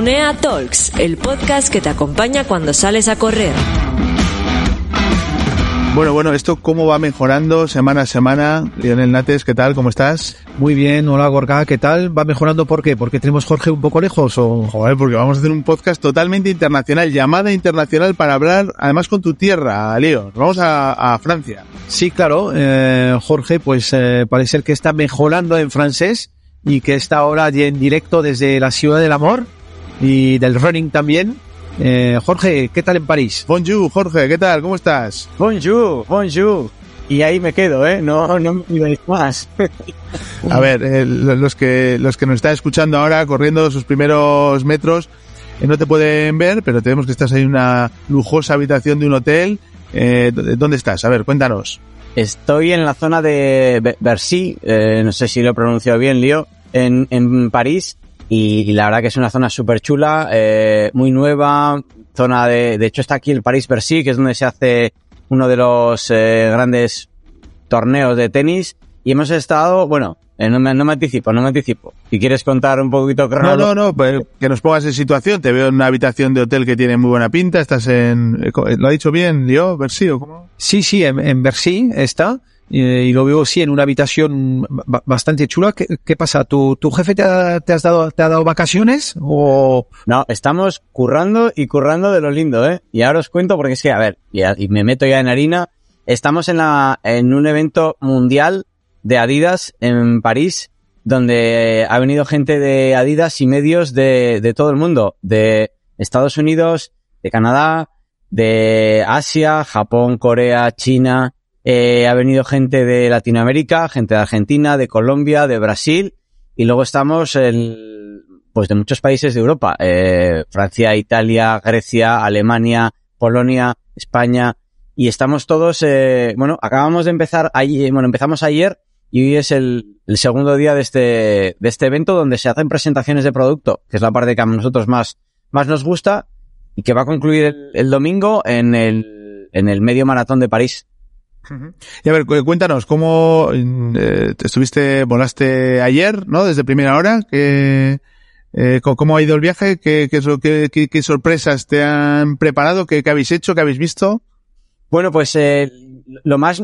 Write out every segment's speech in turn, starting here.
Runea Talks, el podcast que te acompaña cuando sales a correr. Bueno, bueno, esto cómo va mejorando semana a semana. Lionel Nates, ¿qué tal? ¿Cómo estás? Muy bien, hola Gorka, ¿qué tal? ¿Va mejorando por qué? ¿Porque tenemos Jorge un poco lejos o...? Joder, porque vamos a hacer un podcast totalmente internacional, llamada internacional para hablar, además con tu tierra, Leo. Vamos a, a Francia. Sí, claro, eh, Jorge, pues eh, parece ser que está mejorando en francés y que está ahora en directo desde la Ciudad del Amor y del running también. Eh, Jorge, ¿qué tal en París? Bonjour, Jorge, ¿qué tal? ¿Cómo estás? Bonjour, bonjour. Y ahí me quedo, ¿eh? No, no me más. A ver, eh, los que los que nos están escuchando ahora corriendo sus primeros metros eh, no te pueden ver, pero tenemos que estás ahí en una lujosa habitación de un hotel. Eh, ¿Dónde estás? A ver, cuéntanos. Estoy en la zona de Bercy, eh, no sé si lo he pronunciado bien, Lío, en, en París, y, y, la verdad que es una zona súper chula, eh, muy nueva, zona de, de hecho está aquí el París Bercy, que es donde se hace uno de los eh, grandes torneos de tenis, y hemos estado, bueno, eh, no, me, no me anticipo, no me anticipo. Si quieres contar un poquito No, no, no, pues que nos pongas en situación. Te veo en una habitación de hotel que tiene muy buena pinta. Estás en, eh, ¿lo ha dicho bien, Leo? ¿Bercy o cómo? Sí, sí, en, en Bercy está. Y, lo veo sí en una habitación bastante chula. ¿Qué, pasa? ¿Tu, ¿Tu jefe te ha, dado, vacaciones o...? No, estamos currando y currando de lo lindo, ¿eh? Y ahora os cuento porque es que, a ver, y, y me meto ya en harina. Estamos en la, en un evento mundial de Adidas en París, donde ha venido gente de Adidas y medios de, de todo el mundo, de Estados Unidos, de Canadá, de Asia, Japón, Corea, China, eh, ha venido gente de Latinoamérica, gente de Argentina, de Colombia, de Brasil, y luego estamos en, pues de muchos países de Europa, eh, Francia, Italia, Grecia, Alemania, Polonia, España, y estamos todos, eh, bueno, acabamos de empezar ayer, bueno, empezamos ayer y hoy es el, el, segundo día de este, de este evento donde se hacen presentaciones de producto, que es la parte que a nosotros más, más nos gusta y que va a concluir el, el domingo en el, en el medio maratón de París. Y a ver, cuéntanos, ¿cómo eh, estuviste, volaste ayer, ¿no? Desde primera hora, que, eh, ¿cómo ha ido el viaje? ¿Qué, sorpresas te han preparado? ¿Qué, ¿Qué, habéis hecho? ¿Qué habéis visto? Bueno, pues eh, lo más,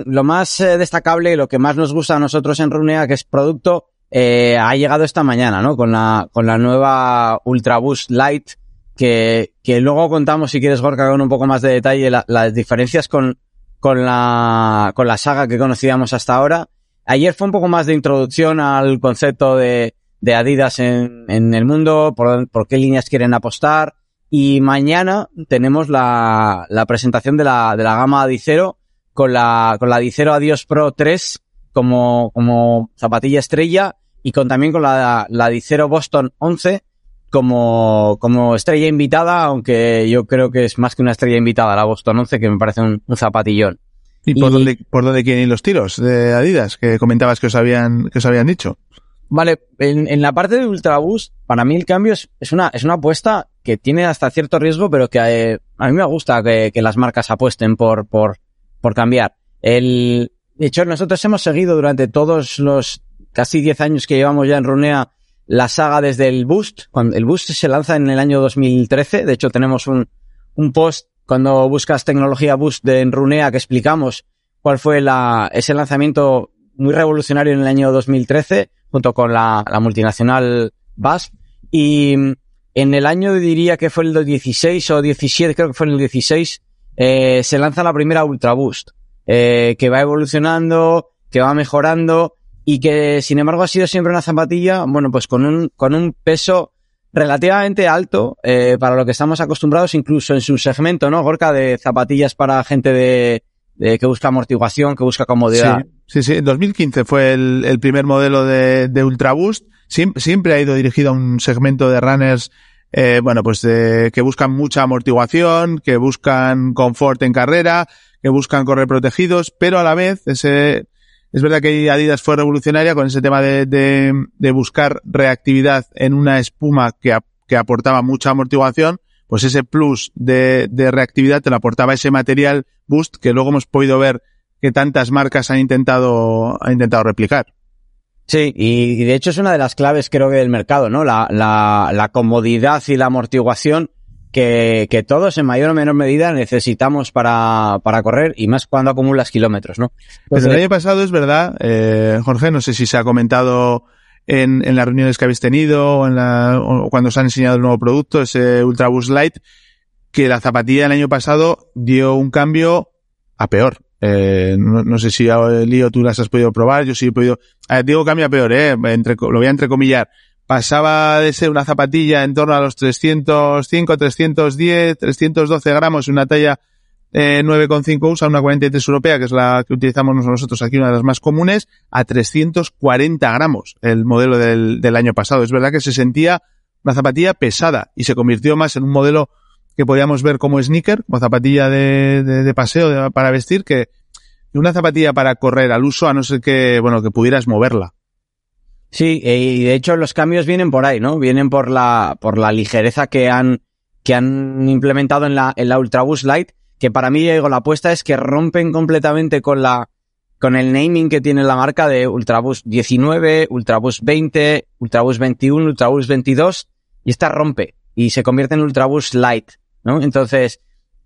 destacable, lo que más nos gusta a nosotros en Runea, que es producto, ha llegado esta mañana, ¿no? Con la, con la nueva Ultra Boost Light, que, que luego contamos, si quieres, Gorka, con un poco más de detalle, la, las diferencias con, con la, con la saga que conocíamos hasta ahora. Ayer fue un poco más de introducción al concepto de, de Adidas en, en el mundo, por, por qué líneas quieren apostar. Y mañana tenemos la, la presentación de la, de la gama Adicero con la, con la Adicero Adios Pro 3 como, como zapatilla estrella y con también con la, la Adicero Boston 11 como, como estrella invitada, aunque yo creo que es más que una estrella invitada la Boston 11, que me parece un, un zapatillón. ¿Y, por, y dónde, por dónde quieren ir los tiros de Adidas que comentabas que os habían, que os habían dicho? Vale, en, en la parte de Ultra Boost, para mí el cambio es, es, una, es una apuesta que tiene hasta cierto riesgo, pero que eh, a mí me gusta que, que, las marcas apuesten por, por, por cambiar. El, de hecho, nosotros hemos seguido durante todos los casi 10 años que llevamos ya en Runea la saga desde el Boost. Cuando el Boost se lanza en el año 2013. De hecho, tenemos un, un post cuando buscas tecnología Boost de Runea que explicamos cuál fue la, ese lanzamiento muy revolucionario en el año 2013 junto con la, la multinacional BASF. Y en el año diría que fue el 16 o 17, creo que fue en el 16, eh, se lanza la primera Ultra Boost, eh, que va evolucionando, que va mejorando y que sin embargo ha sido siempre una zapatilla, bueno, pues con un, con un peso relativamente alto eh, para lo que estamos acostumbrados incluso en su segmento, ¿no? Gorka de zapatillas para gente de, que busca amortiguación, que busca comodidad. Sí, sí, En 2015 fue el, el primer modelo de, de Ultraboost. Siempre, siempre ha ido dirigido a un segmento de runners eh, bueno, pues eh, que buscan mucha amortiguación, que buscan confort en carrera, que buscan correr protegidos, pero a la vez ese, es verdad que Adidas fue revolucionaria con ese tema de, de, de buscar reactividad en una espuma que, que aportaba mucha amortiguación, pues ese plus de, de reactividad te lo aportaba ese material Boost que luego hemos podido ver que tantas marcas han intentado, han intentado replicar. Sí, y, de hecho es una de las claves creo que del mercado, ¿no? La, la, la comodidad y la amortiguación que, que, todos en mayor o menor medida necesitamos para, para correr y más cuando acumulas kilómetros, ¿no? Pues el año pasado es verdad, eh, Jorge, no sé si se ha comentado en, en las reuniones que habéis tenido o, en la, o cuando os han enseñado el nuevo producto, ese Ultraboost Light, que la zapatilla del año pasado dio un cambio a peor. Eh, no, no, sé si Lío tú las has podido probar, yo sí he podido. Eh, digo cambia peor, eh, entre, lo voy a entrecomillar. Pasaba de ser una zapatilla en torno a los 305, 310, 312 gramos, una talla eh, 9,5 USA, una 43 europea, que es la que utilizamos nosotros aquí, una de las más comunes, a 340 gramos, el modelo del, año pasado. Es verdad que se sentía una zapatilla pesada y se convirtió más en un modelo que podíamos ver como sneaker, como zapatilla de, de, de paseo de, para vestir, que una zapatilla para correr al uso, a no ser que, bueno, que pudieras moverla. Sí, y de hecho los cambios vienen por ahí, ¿no? Vienen por la, por la ligereza que han, que han implementado en la, en la Ultraboost Light, que para mí, digo, la apuesta es que rompen completamente con la, con el naming que tiene la marca de Ultraboost 19, Ultraboost 20, Ultraboost 21, Ultraboost 22, y esta rompe y se convierte en Ultraboost Light. ¿no? Entonces,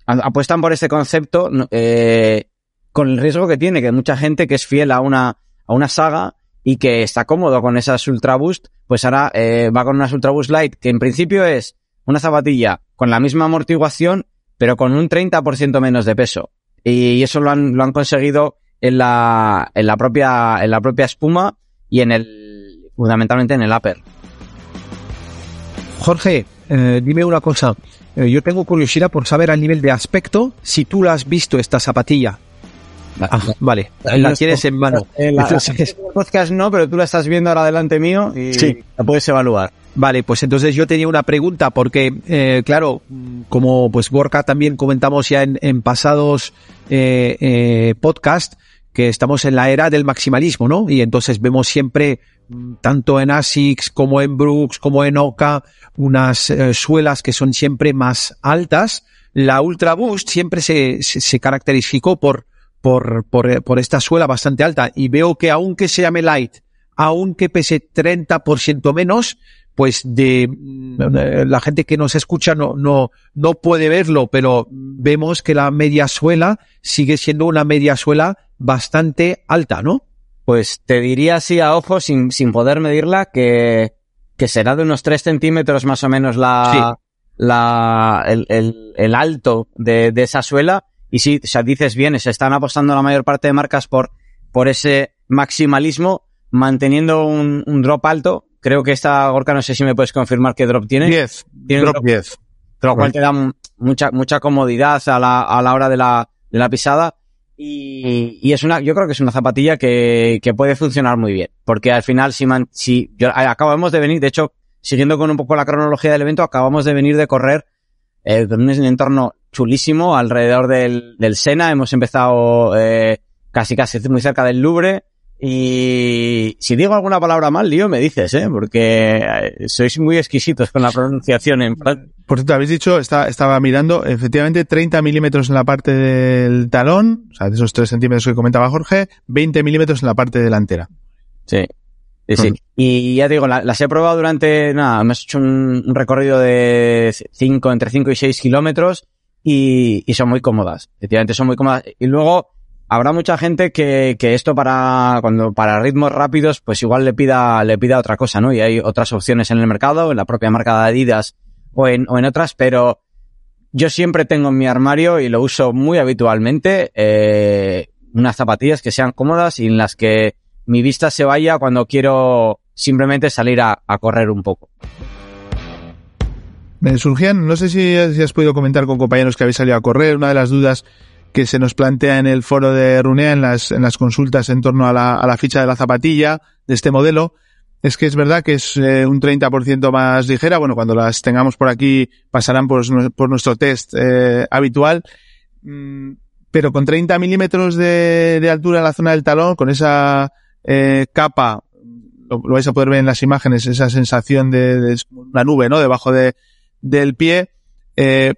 apuestan por este concepto eh, con el riesgo que tiene, que mucha gente que es fiel a una, a una saga y que está cómodo con esas Ultra Boost, pues ahora eh, va con unas Ultra Boost Light, que en principio es una zapatilla con la misma amortiguación, pero con un 30% menos de peso. Y eso lo han, lo han conseguido en la, en la propia, en la propia espuma y en el, fundamentalmente en el upper. Jorge, eh, dime una cosa. Eh, yo tengo curiosidad por saber al nivel de aspecto si tú la has visto esta zapatilla. Ah, vale, la tienes en mano. La, entonces, podcast no, pero tú la estás viendo ahora delante mío y sí. la puedes evaluar. Vale, pues entonces yo tenía una pregunta porque, eh, claro, como pues Gorka también comentamos ya en, en pasados eh, eh, podcast, que estamos en la era del maximalismo, ¿no? Y entonces vemos siempre, tanto en ASICS como en Brooks, como en Oka, unas eh, suelas que son siempre más altas. La Ultra Boost siempre se, se, se caracterizó por, por, por, por, esta suela bastante alta y veo que aunque se llame light, aunque pese 30% menos, pues de la gente que nos escucha no, no, no puede verlo, pero vemos que la media suela sigue siendo una media suela bastante alta, ¿no? Pues te diría así a ojo, sin, sin poder medirla, que, que será de unos 3 centímetros más o menos la, sí. la, el, el, el, alto de, de esa suela. Y sí, o sea, dices bien, se están apostando la mayor parte de marcas por, por ese maximalismo, manteniendo un, un drop alto. Creo que esta Gorka, no sé si me puedes confirmar qué drop tiene. 10. Tiene drop 10. Lo cual te da mucha, mucha comodidad a la, a la hora de la, de la pisada. Y, y, es una, yo creo que es una zapatilla que, que puede funcionar muy bien. Porque al final, si, man, si yo, acabamos de venir, de hecho, siguiendo con un poco la cronología del evento, acabamos de venir de correr eh, en un entorno chulísimo alrededor del, del Sena. Hemos empezado eh, casi casi muy cerca del Louvre. Y si digo alguna palabra mal, lío, me dices, ¿eh? Porque sois muy exquisitos con la pronunciación en Por cierto, habéis dicho, está, estaba mirando, efectivamente, 30 milímetros en la parte del talón, o sea, de esos 3 centímetros que comentaba Jorge, 20 milímetros en la parte delantera. Sí. Sí, sí. Y ya te digo, la, las he probado durante, nada, hemos hecho un, un recorrido de 5, entre 5 y 6 kilómetros y, y son muy cómodas. Efectivamente, son muy cómodas. Y luego, habrá mucha gente que, que esto para, cuando, para ritmos rápidos, pues igual le pida, le pida otra cosa, ¿no? Y hay otras opciones en el mercado, en la propia marca de Adidas o en, o en otras, pero yo siempre tengo en mi armario y lo uso muy habitualmente, eh, unas zapatillas que sean cómodas y en las que mi vista se vaya cuando quiero simplemente salir a, correr un poco. Me surgían, no sé si, si has podido comentar con compañeros que habéis salido a correr, una de las dudas que se nos plantea en el foro de Runea, en las, en las consultas en torno a la, a la ficha de la zapatilla de este modelo, es que es verdad que es eh, un 30% más ligera. Bueno, cuando las tengamos por aquí pasarán por, nuestro test eh, habitual. Mm, pero con 30 milímetros de, altura en la zona del talón, con esa eh, capa, lo, vais a poder ver en las imágenes, esa sensación de, de una nube, ¿no? Debajo de, del pie. Eh,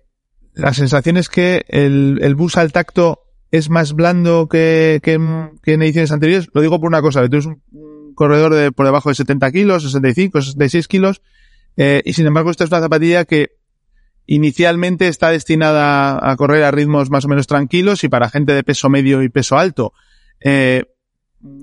la sensación es que el, el bus al tacto es más blando que, que, que, en ediciones anteriores. Lo digo por una cosa, tú eres un corredor de por debajo de 70 kilos, 65, 66 kilos, eh, y sin embargo esta es una zapatilla que inicialmente está destinada a correr a ritmos más o menos tranquilos y para gente de peso medio y peso alto. Eh,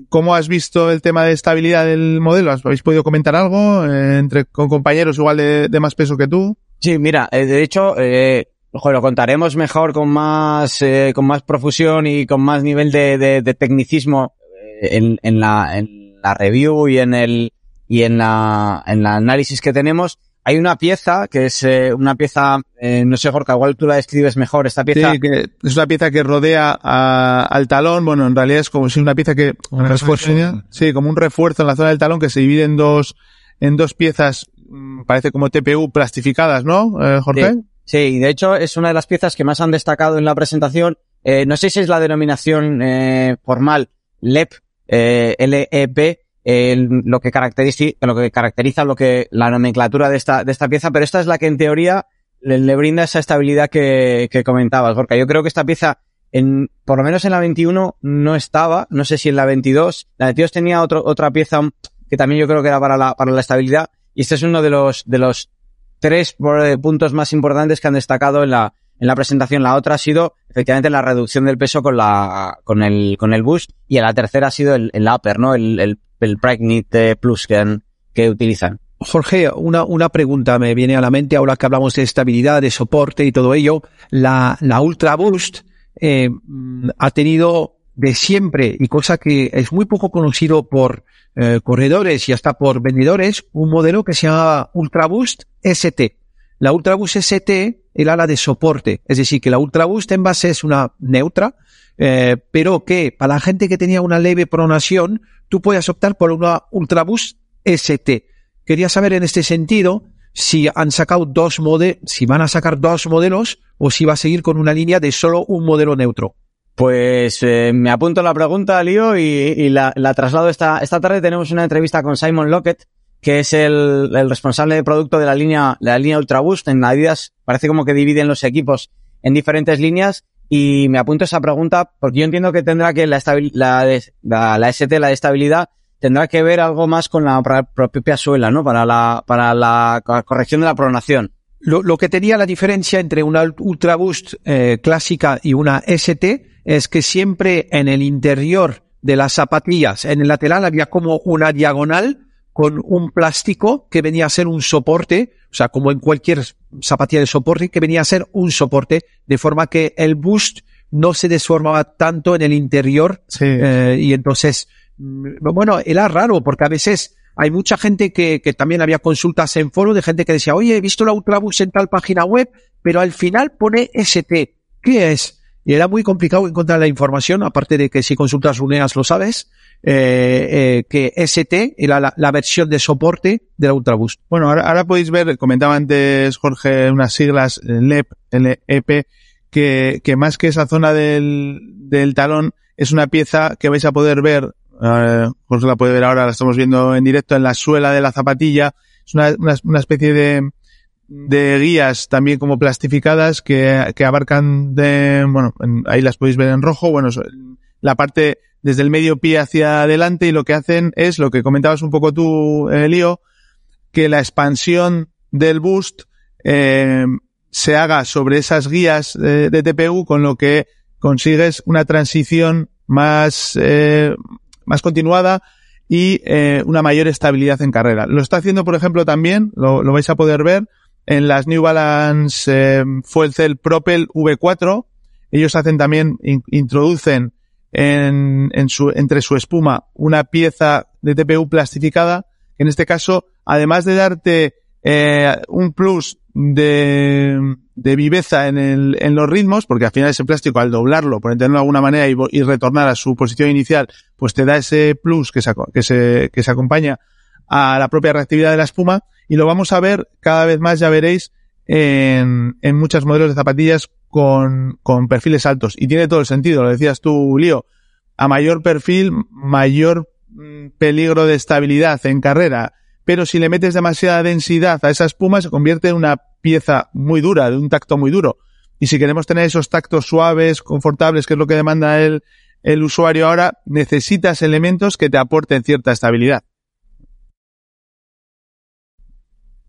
¿Cómo has visto el tema de estabilidad del modelo? ¿Habéis podido comentar algo eh, entre con compañeros igual de, más peso que tú? Sí, mira, eh, de hecho, eh, lo contaremos mejor con más, eh, con más profusión y con más nivel de, de, tecnicismo eh, en, la, en la review y en el y en la en la análisis que tenemos hay una pieza que es eh, una pieza, eh, no sé, Jorge, igual tú la describes mejor, esta pieza. Sí, que es una pieza que rodea a, al talón, bueno, en realidad es como si una pieza que... Un refuerzo. Sí, como un refuerzo en la zona del talón que se divide en dos, en dos piezas, mm, parece como TPU plastificadas, ¿no, eh, Jorge? Sí. sí, y de hecho es una de las piezas que más han destacado en la presentación. Eh, no sé si es la denominación eh, formal LEP, eh, LEP, eh, lo que caracteriza, lo que caracteriza lo que la nomenclatura de esta, de esta pieza, pero esta es la que en teoría le, brinda esa estabilidad que, que comentabas, Gorka. Yo creo que esta pieza, en, por lo menos en la 21 no estaba, no sé si en la 22, la 22 tenía otro, otra pieza que también yo creo que era para la, para la estabilidad, y este es uno de los, de los tres puntos más importantes que han destacado en la, en la presentación. La otra ha sido efectivamente la reducción del peso con la, con el, con el boost, y la tercera ha sido el, el upper, ¿no? El, el el Plus que, que utilizan. Jorge, una, una pregunta me viene a la mente ahora que hablamos de estabilidad, de soporte y todo ello. La, la Ultra Boost eh, ha tenido de siempre, y cosa que es muy poco conocido por eh, corredores y hasta por vendedores, un modelo que se llama Ultra Boost ST. La Ultra Boost ST era la de soporte, es decir, que la Ultra Boost en base es una neutra, eh, pero que para la gente que tenía una leve pronación, tú puedes optar por una Ultraboost ST. Quería saber en este sentido si han sacado dos modelos, si van a sacar dos modelos o si va a seguir con una línea de solo un modelo neutro. Pues eh, me apunto la pregunta, Lío, y, la, traslado esta, esta tarde. Tenemos una entrevista con Simon Lockett, que es el, el responsable de producto de la línea, la línea Ultraboost. En Adidas parece como que dividen los equipos en diferentes líneas y me apunto esa pregunta porque yo entiendo que tendrá que la, la, la, la ST, la de estabilidad, tendrá que ver algo más con la propia suela, ¿no? Para la, para la corrección de la pronación. Lo, lo que tenía la diferencia entre una Ultra Boost eh, clásica y una ST es que siempre en el interior de las zapatillas, en el lateral había como una diagonal con un plástico que venía a ser un soporte, o sea, como en cualquier zapatilla de soporte, que venía a ser un soporte, de forma que el boost no se desformaba tanto en el interior. Sí. Eh, y entonces, bueno, era raro porque a veces hay mucha gente que, que también había consultas en foro de gente que decía, oye, he visto la Ultraboost en tal página web, pero al final pone ST. ¿Qué es? Y era muy complicado encontrar la información, aparte de que si consultas Runeas lo sabes eh, eh, que ST era la, versión de soporte de la Ultraboost. Bueno, ahora, ahora podéis ver, comentaba antes Jorge unas siglas LEP, LEP, que, que más que esa zona del, del talón es una pieza que vais a poder ver, eh, Jorge la puede ver ahora, la estamos viendo en directo en la suela de la zapatilla, es una, una especie de, de guías también como plastificadas que, que abarcan de, bueno, en, ahí las podéis ver en rojo, bueno, la parte desde el medio pie hacia adelante y lo que hacen es lo que comentabas un poco tú, eh, Lío, que la expansión del boost eh, se haga sobre esas guías de, de, TPU, con lo que consigues una transición más, eh, más continuada y eh, una mayor estabilidad en carrera. Lo está haciendo, por ejemplo, también, lo vais a poder ver, en las New Balance eh, Fuel Cell Propel V4. Ellos hacen también, in, introducen en, en su, entre su espuma una pieza de TPU plastificada, en este caso, además de darte eh, un plus de, de viveza en, el, en los ritmos, porque al final ese plástico al doblarlo, por entenderlo de alguna manera y, y retornar a su posición inicial, pues te da ese plus que se, que se, que se acompaña a la propia reactividad de la espuma y lo vamos a ver cada vez más, ya veréis, en, en muchos modelos de zapatillas con, con perfiles altos. Y tiene todo el sentido, lo decías tú, Lío. A mayor perfil, mayor mm, peligro de estabilidad en carrera. Pero si le metes demasiada densidad a esa espuma, se convierte en una pieza muy dura, de un tacto muy duro. Y si queremos tener esos tactos suaves, confortables, que es lo que demanda el, el usuario ahora, necesitas elementos que te aporten cierta estabilidad.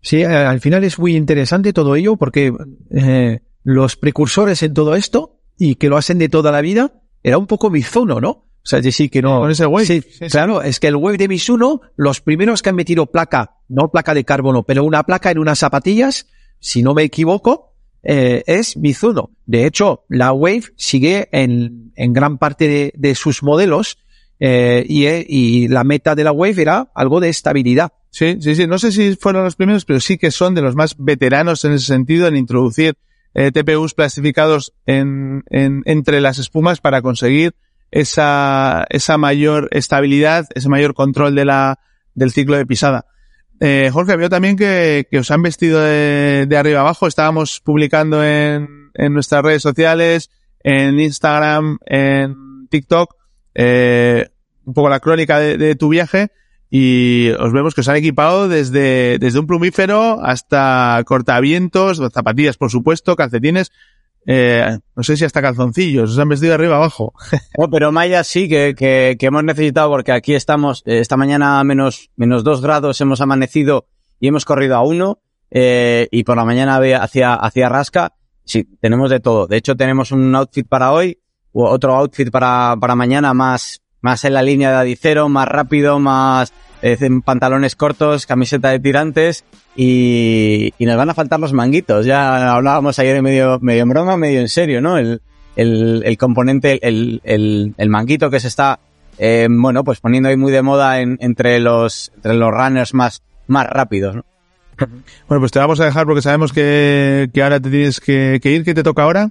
Sí, al final es muy interesante todo ello porque eh, los precursores en todo esto y que lo hacen de toda la vida era un poco Mizuno, ¿no? O sea, es decir, que no. Con ese wave. Sí, claro, es que el wave de Mizuno, los primeros que han metido placa, no placa de carbono, pero una placa en unas zapatillas, si no me equivoco, eh, es Mizuno. De hecho, la wave sigue en, en gran parte de, de sus modelos eh, y, eh, y la meta de la wave era algo de estabilidad. Sí, sí, sí. No sé si fueron los primeros, pero sí que son de los más veteranos en ese sentido en introducir eh, TPUs plastificados en, en, entre las espumas para conseguir esa, esa mayor estabilidad, ese mayor control de la, del ciclo de pisada. Eh, Jorge, veo también que, que os han vestido de, arriba abajo. Estábamos publicando en nuestras redes sociales, en Instagram, en TikTok, eh, un poco la crónica de, de tu viaje y os vemos que os han equipado desde, desde un plumífero hasta cortavientos, zapatillas por supuesto, calcetines, eh, no sé si hasta calzoncillos, os han vestido arriba abajo. Oh, pero Maya sí que, que, que hemos necesitado porque aquí estamos, eh, esta mañana a menos, menos dos grados hemos amanecido y hemos corrido a uno, eh, y por la mañana hacía, hacía rasca. Sí, tenemos de todo. De hecho, tenemos un outfit para hoy, otro outfit para, para mañana más, más en la línea de Adicero, más rápido, más, eh, pantalones cortos, camiseta de tirantes y, y nos van a faltar los manguitos. Ya hablábamos ayer medio, medio en broma, medio en serio, ¿no? El, el, el componente, el, el, el manguito que se está, eh, bueno, pues poniendo ahí muy de moda en, entre los, entre los runners más, más rápidos, ¿no? Bueno, pues te vamos a dejar porque sabemos que, que ahora te tienes que, que ir, ¿qué te toca ahora?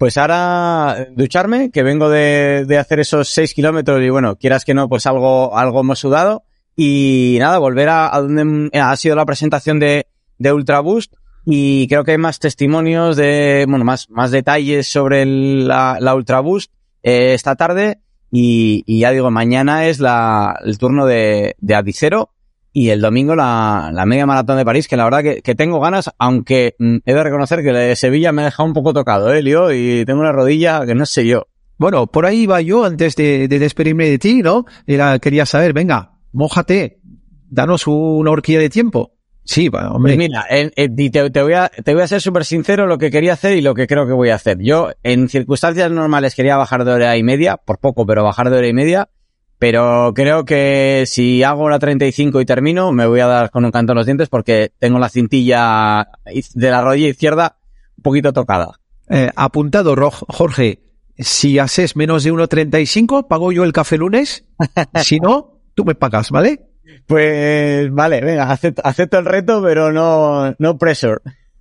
Pues ahora eh, ducharme, que vengo de, de hacer esos seis kilómetros y bueno, quieras que no, pues algo, algo hemos sudado. Y nada, volver a, a donde mm, ha sido la presentación de, de Ultra Boost. Y creo que hay más testimonios de, bueno, más, más detalles sobre la, la Ultra Boost eh, esta tarde. Y, y ya digo, mañana es la, el turno de, de Adicero. Y el domingo la, la media maratón de París, que la verdad que, que tengo ganas, aunque mm, he de reconocer que la de Sevilla me ha dejado un poco tocado, eh, y tengo una rodilla que no sé yo. Bueno, por ahí iba yo antes de, de despedirme de ti, ¿no? Era, quería saber, venga, mójate, danos una horquilla de tiempo. Sí, bueno, hombre. Pues mira, en- en- te, te voy a, te voy a ser súper sincero lo que quería hacer y lo que creo que voy a hacer. Yo, en circunstancias normales, quería bajar de hora y media, por poco, pero bajar de hora y media. Pero creo que si hago la 35 y termino, me voy a dar con un canto en los dientes porque tengo la cintilla de la rodilla izquierda un poquito tocada. Eh, apuntado, Jorge, si haces menos de 1.35, pago yo el café lunes. si no, tú me pagas, ¿vale? Pues vale, venga, acepto, acepto el reto, pero no, no pressure.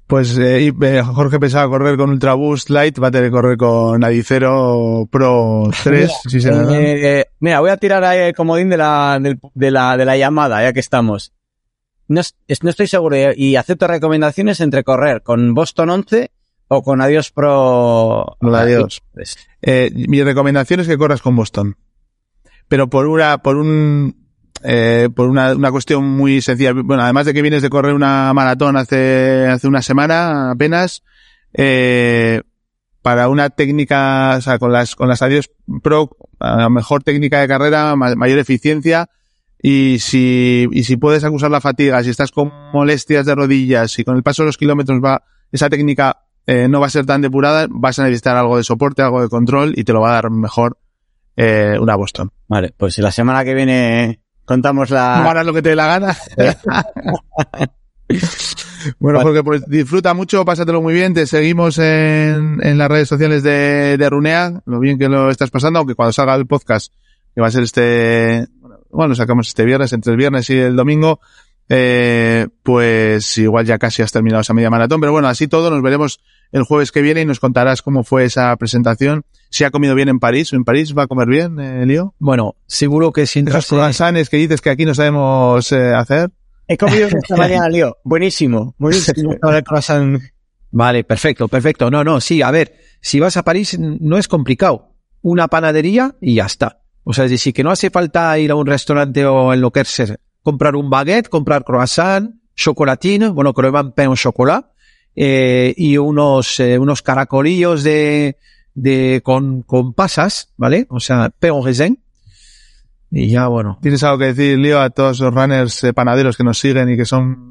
Pues eh, eh, Jorge pensaba correr con Ultra Boost Light, va a tener que correr con Adicero Pro 3, si se. Eh, mira, voy a tirar ahí el comodín de la, de la, de la llamada, ya que estamos. No, no estoy seguro eh, y acepto recomendaciones entre correr con Boston 11 o con Adios Pro. Con Adios. Eh, mi recomendación es que corras con Boston. Pero por una, por un, eh, por una, una cuestión muy sencilla. Bueno, además de que vienes de correr una maratón hace, hace una semana apenas, eh, para una técnica, o sea, con las, con las Adios Pro, a mejor técnica de carrera, ma- mayor eficiencia, y si, y si puedes acusar la fatiga, si estás con molestias de rodillas, si con el paso de los kilómetros va, esa técnica eh, no va a ser tan depurada, vas a necesitar algo de soporte, algo de control y te lo va a dar mejor eh, una Boston. vale, pues si la semana que viene contamos No la... harás lo que te dé la gana. bueno. Jorge, pues disfruta mucho, pásatelo muy bien. Te seguimos en, en las redes sociales de, de Runea, lo bien que lo estás pasando, aunque cuando salga el podcast, que va a ser este, bueno, lo sacamos este viernes, entre el viernes y el domingo, eh, pues igual ya casi has terminado esa media maratón, pero bueno, así todo nos veremos el jueves que viene y nos contarás cómo fue esa presentación. Si ha comido bien en París o en París va a comer bien, eh, Lío. Bueno, seguro que sin Los croissants que dices que aquí no sabemos eh, hacer. He comido esta mañana, Lío. Buenísimo. Buenísimo. el croissant. Vale, perfecto, perfecto. No, no, sí, a ver, si vas a París no es complicado. Una panadería y ya está. O sea, es decir, que no hace falta ir a un restaurante o enloquecerse. Comprar un baguette, comprar croissant, chocolatín, bueno, que llaman pain au chocolat, eh, y unos, eh, unos caracolillos de, de, con, con pasas, ¿vale? O sea, au raisin. Y ya, bueno. ¿Tienes algo que decir, Lío, a todos los runners eh, panaderos que nos siguen y que son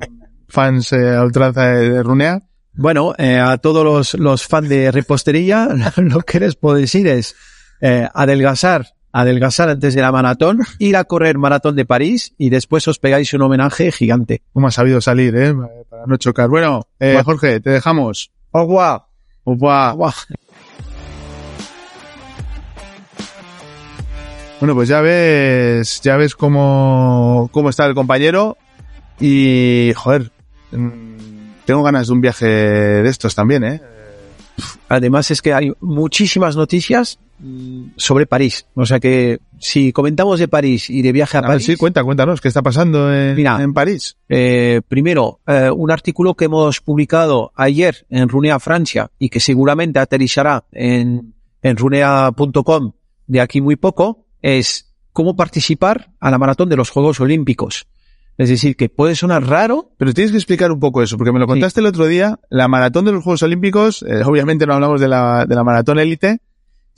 fans eh, a ultranza de, de Runea? Bueno, eh, a todos los, los fans de repostería, lo que les puedo decir es eh, adelgazar, adelgazar antes de la maratón, ir a correr maratón de París y después os pegáis un homenaje gigante. ¿Cómo has sabido salir, eh? Para no chocar. Bueno, eh, Jorge, te dejamos. Au revoir. Au revoir. Bueno, pues ya ves, ya ves cómo, cómo está el compañero y, joder, mm, tengo ganas de un viaje de estos también, ¿eh? Además es que hay muchísimas noticias sobre París. O sea que si comentamos de París y de viaje a, A ver, París, sí, cuenta, cuéntanos, ¿qué está pasando en, Mira. en París? Eh, primero, eh, un artículo que hemos publicado ayer en Runea Francia y que seguramente aterrizará en, en runea.com de aquí muy poco, es cómo participar a la maratón de los Juegos Olímpicos. Es decir, que puede sonar raro, Pero tienes que explicar un poco eso, porque me lo contaste el otro día, la maratón de los Juegos Olímpicos, eh, obviamente no hablamos de la, de la maratón élite,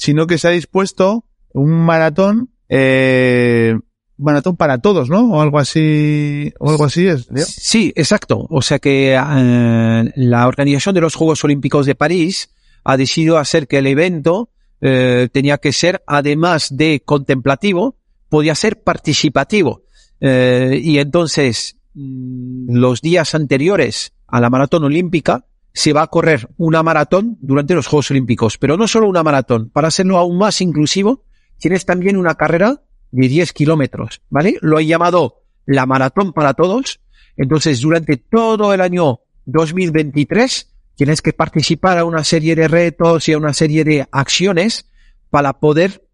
sino que se ha dispuesto un maratón, eh, maratón para todos, ¿no? O algo así, o algo así es. Sí, exacto. O sea que eh, la organización de los Juegos Olímpicos de París ha decidido hacer que el evento eh, tenía que ser, además de contemplativo, podía ser participativo. Eh, y entonces, mm, los días anteriores a la maratón olímpica, se va a correr una maratón durante los Juegos Olímpicos, pero no solo una maratón. Para hacerlo aún más inclusivo, tienes también una carrera de 10 kilómetros, ¿vale? Lo he llamado la maratón para todos. Entonces, durante todo el año 2023, tienes que participar a una serie de retos y a una serie de acciones para poder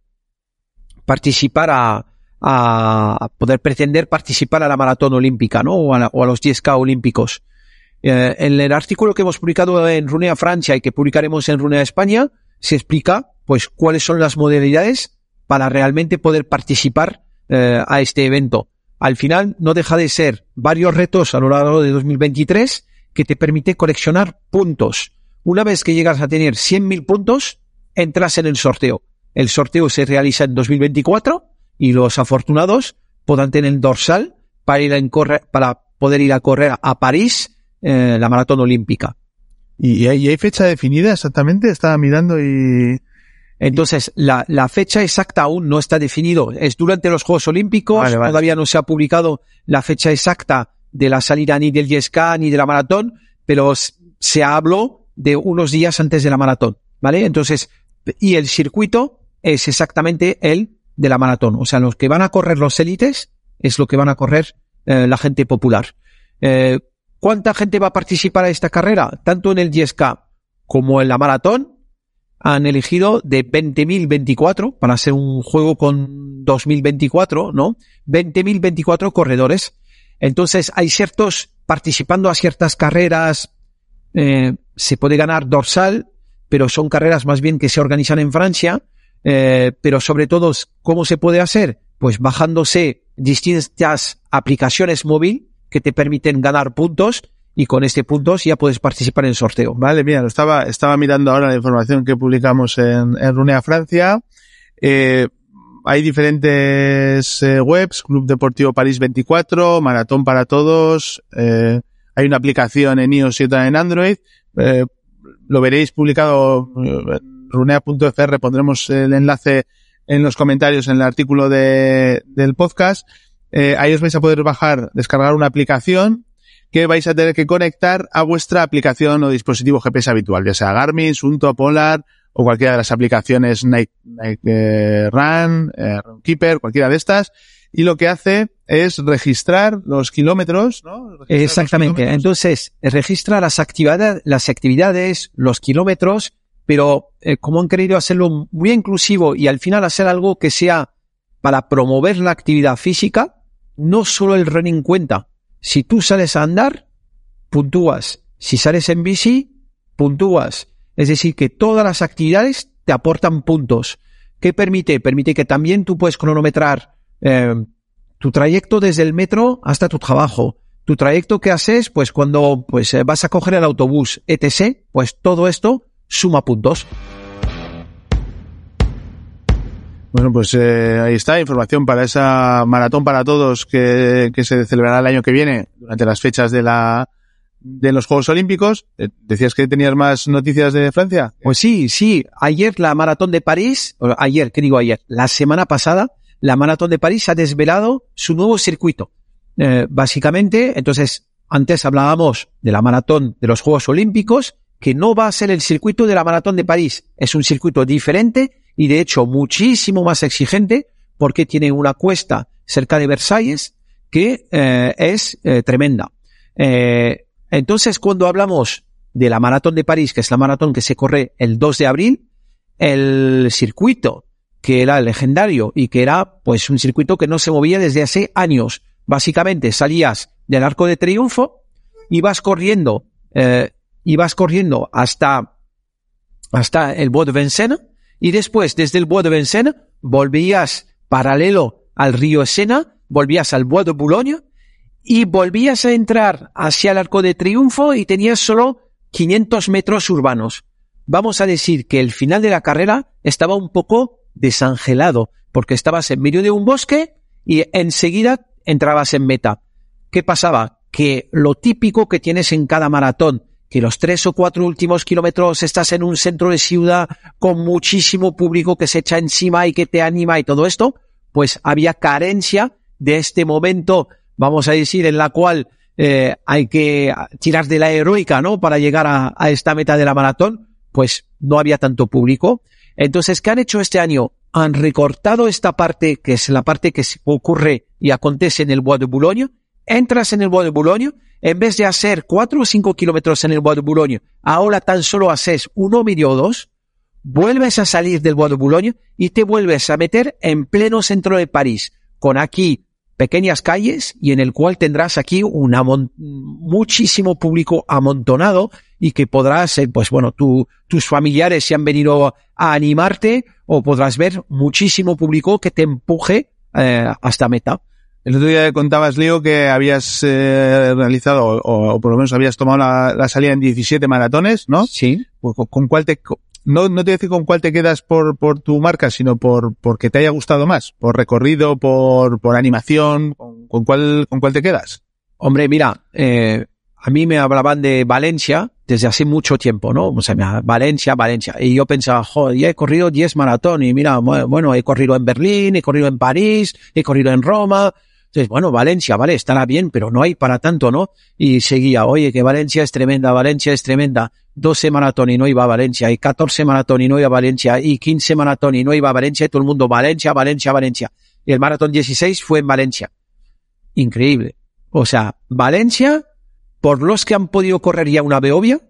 participar a, a poder pretender participar a la maratón olímpica, ¿no? O a, la- o a los 10K olímpicos. Eh, en el artículo que hemos publicado en Runea Francia y que publicaremos en Runea España, se explica, pues, cuáles son las modalidades para realmente poder participar eh, a este evento. Al final, no deja de ser varios retos a lo largo de 2023 que te permite coleccionar puntos. Una vez que llegas a tener 100.000 puntos, entras en el sorteo. El sorteo se realiza en 2024 y los afortunados podrán tener el dorsal para ir a correr, para poder ir a correr a París eh, la maratón olímpica. ¿Y, hay, y hay fecha definida exactamente? Estaba mirando y... Entonces, la, la fecha exacta aún no está definido. Es durante los Juegos Olímpicos. Vale, vale. Todavía no se ha publicado la fecha exacta de la salida ni del 10K ni de la maratón, pero se habló de unos días antes de la maratón. ¿Vale? Entonces, y el circuito es exactamente el de la maratón. O sea, los que van a correr los élites es lo que van a correr eh, la gente popular. Eh, ¿Cuánta gente va a participar a esta carrera? Tanto en el 10K como en la maratón han elegido de 20.024 para hacer un juego con 2024, ¿no? 20.024 corredores. Entonces hay ciertos participando a ciertas carreras, eh, se puede ganar dorsal, pero son carreras más bien que se organizan en Francia, eh, pero sobre todo, ¿cómo se puede hacer? Pues bajándose distintas aplicaciones móvil que te permiten ganar puntos y con este puntos ya puedes participar en el sorteo. Vale, mira, lo estaba, estaba mirando ahora la información que publicamos en, Runea Francia. Eh, hay diferentes eh, webs, Club Deportivo París 24, Maratón para Todos, eh, hay una aplicación en iOS y otra en Android. Eh, lo veréis publicado en runea.fr, pondremos el enlace en los comentarios en el artículo de, del podcast. Eh, ahí os vais a poder bajar, descargar una aplicación que vais a tener que conectar a vuestra aplicación o dispositivo GPS habitual, ya sea Garmin, Sunto, Polar o cualquiera de las aplicaciones Nike, Nike eh, Run, eh, Runkeeper, cualquiera de estas. Y lo que hace es registrar los kilómetros, ¿no? Registrar Exactamente. kilómetros. Entonces, registra las actividades, las actividades, los kilómetros, pero eh, como han querido hacerlo muy inclusivo y al final hacer algo que sea para promover la actividad física, no solo el running cuenta. Si tú sales a andar, puntúas. Si sales en bici, puntúas. Es decir, que todas las actividades te aportan puntos. ¿Qué permite? Permite que también tú puedes cronometrar eh, tu trayecto desde el metro hasta tu trabajo. Tu trayecto que haces, pues cuando pues eh, vas a coger el autobús, etc., pues todo esto suma puntos. Bueno, pues eh, ahí está, información para esa maratón para todos que, que se celebrará el año que viene durante las fechas de la de los Juegos Olímpicos. Eh, Decías que tenías más noticias de Francia. Pues sí, sí. Ayer la maratón de París, o ayer, ¿qué digo ayer? La semana pasada, la maratón de París ha desvelado su nuevo circuito. Eh, básicamente, entonces, antes hablábamos de la maratón de los Juegos Olímpicos, que no va a ser el circuito de la maratón de París. Es un circuito diferente y de hecho muchísimo más exigente porque tiene una cuesta cerca de Versalles que eh, es eh, tremenda. Eh, entonces, cuando hablamos de la maratón de París, que es la maratón que se corre el 2 de abril, el circuito que era legendario y que era pues un circuito que no se movía desde hace años. Básicamente salías del Arco de Triunfo, ibas corriendo, eh, ibas corriendo hasta hasta el Bois de Vincennes y después desde el Bois de Vincennes volvías paralelo al río Sena, volvías al Bois de Boulogne y volvías a entrar hacia el Arco de Triunfo y tenías solo 500 metros urbanos. Vamos a decir que el final de la carrera estaba un poco desangelado porque estabas en medio de un bosque y enseguida entrabas en meta. ¿Qué pasaba? Que lo típico que tienes en cada maratón, que los tres o cuatro últimos kilómetros estás en un centro de ciudad con muchísimo público que se echa encima y que te anima y todo esto, pues había carencia de este momento, vamos a decir, en la cual eh, hay que tirar de la heroica, ¿no? Para llegar a, esta meta de la maratón, pues no había tanto público. Entonces, ¿qué han hecho este año? Han recortado esta parte, que es la parte que ocurre y acontece en el Bois de Boulogne. Entras en el Bois de Boulogne, en vez de hacer cuatro o cinco kilómetros en el Bois de Boulogne, ahora tan solo haces uno medio o dos, vuelves a salir del Bois de Boulogne y te vuelves a meter en pleno centro de París, con aquí pequeñas calles y en el cual tendrás aquí un muchísimo público amontonado y que podrás, eh, pues bueno, tú, tus familiares se han venido a animarte o podrás ver muchísimo público que te empuje eh, hasta meta. El otro día contabas, Leo, que habías eh, realizado, o, o por lo menos habías tomado la, la salida en 17 maratones, ¿no? Sí. Pues, ¿Con, con cuál te, no, no te decir con cuál te quedas por, por tu marca, sino por, porque te haya gustado más, por recorrido, por, por animación, con, con cuál, con cuál te quedas? Hombre, mira, eh, a mí me hablaban de Valencia desde hace mucho tiempo, ¿no? O sea, Valencia, Valencia. Y yo pensaba, joder, ya he corrido 10 maratón y mira, bueno, he corrido en Berlín, he corrido en París, he corrido en Roma. Entonces, bueno, Valencia, vale, estará bien, pero no hay para tanto, ¿no? Y seguía, oye, que Valencia es tremenda, Valencia es tremenda. 12 maratón y no iba a Valencia, y 14 maratón y no iba a Valencia, y 15 maratón y no iba a Valencia, y todo el mundo, Valencia, Valencia, Valencia. Y el maratón 16 fue en Valencia. Increíble. O sea, Valencia, por los que han podido correr ya una Beovia,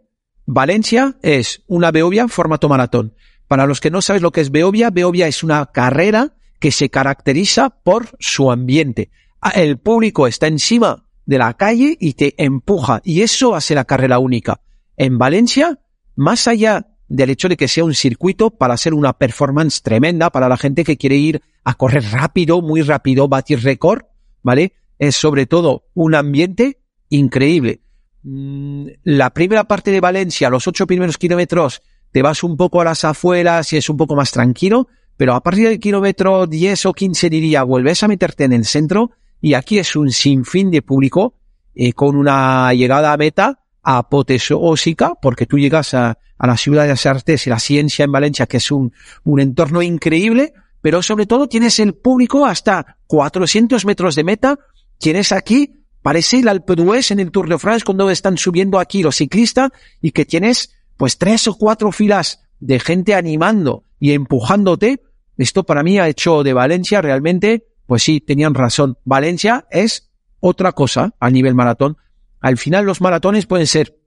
Valencia es una Beovia formato maratón. Para los que no sabes lo que es Beovia, Beovia es una carrera que se caracteriza por su ambiente. Ah, El público está encima de la calle y te empuja. Y eso hace la carrera única. En Valencia, más allá del hecho de que sea un circuito para hacer una performance tremenda para la gente que quiere ir a correr rápido, muy rápido, batir récord, ¿vale? Es sobre todo un ambiente increíble. Mm, La primera parte de Valencia, los ocho primeros kilómetros, te vas un poco a las afueras y es un poco más tranquilo, pero a partir del kilómetro 10 o 15 diría, vuelves a meterte en el centro y aquí es un sinfín de público eh, con una llegada a meta apoteósica, porque tú llegas a, la ciudad de las artes y la ciencia en Valencia, que es un, un entorno increíble, pero sobre todo tienes el público hasta 400 metros de meta, tienes aquí, parece el Alpe d'Huez en el Tour de France cuando están subiendo aquí los ciclistas y que tienes pues tres o cuatro filas de gente animando y empujándote. Esto para mí ha hecho de Valencia realmente pues sí, tenían razón. Valencia es otra cosa a nivel maratón. Al final los maratones pueden ser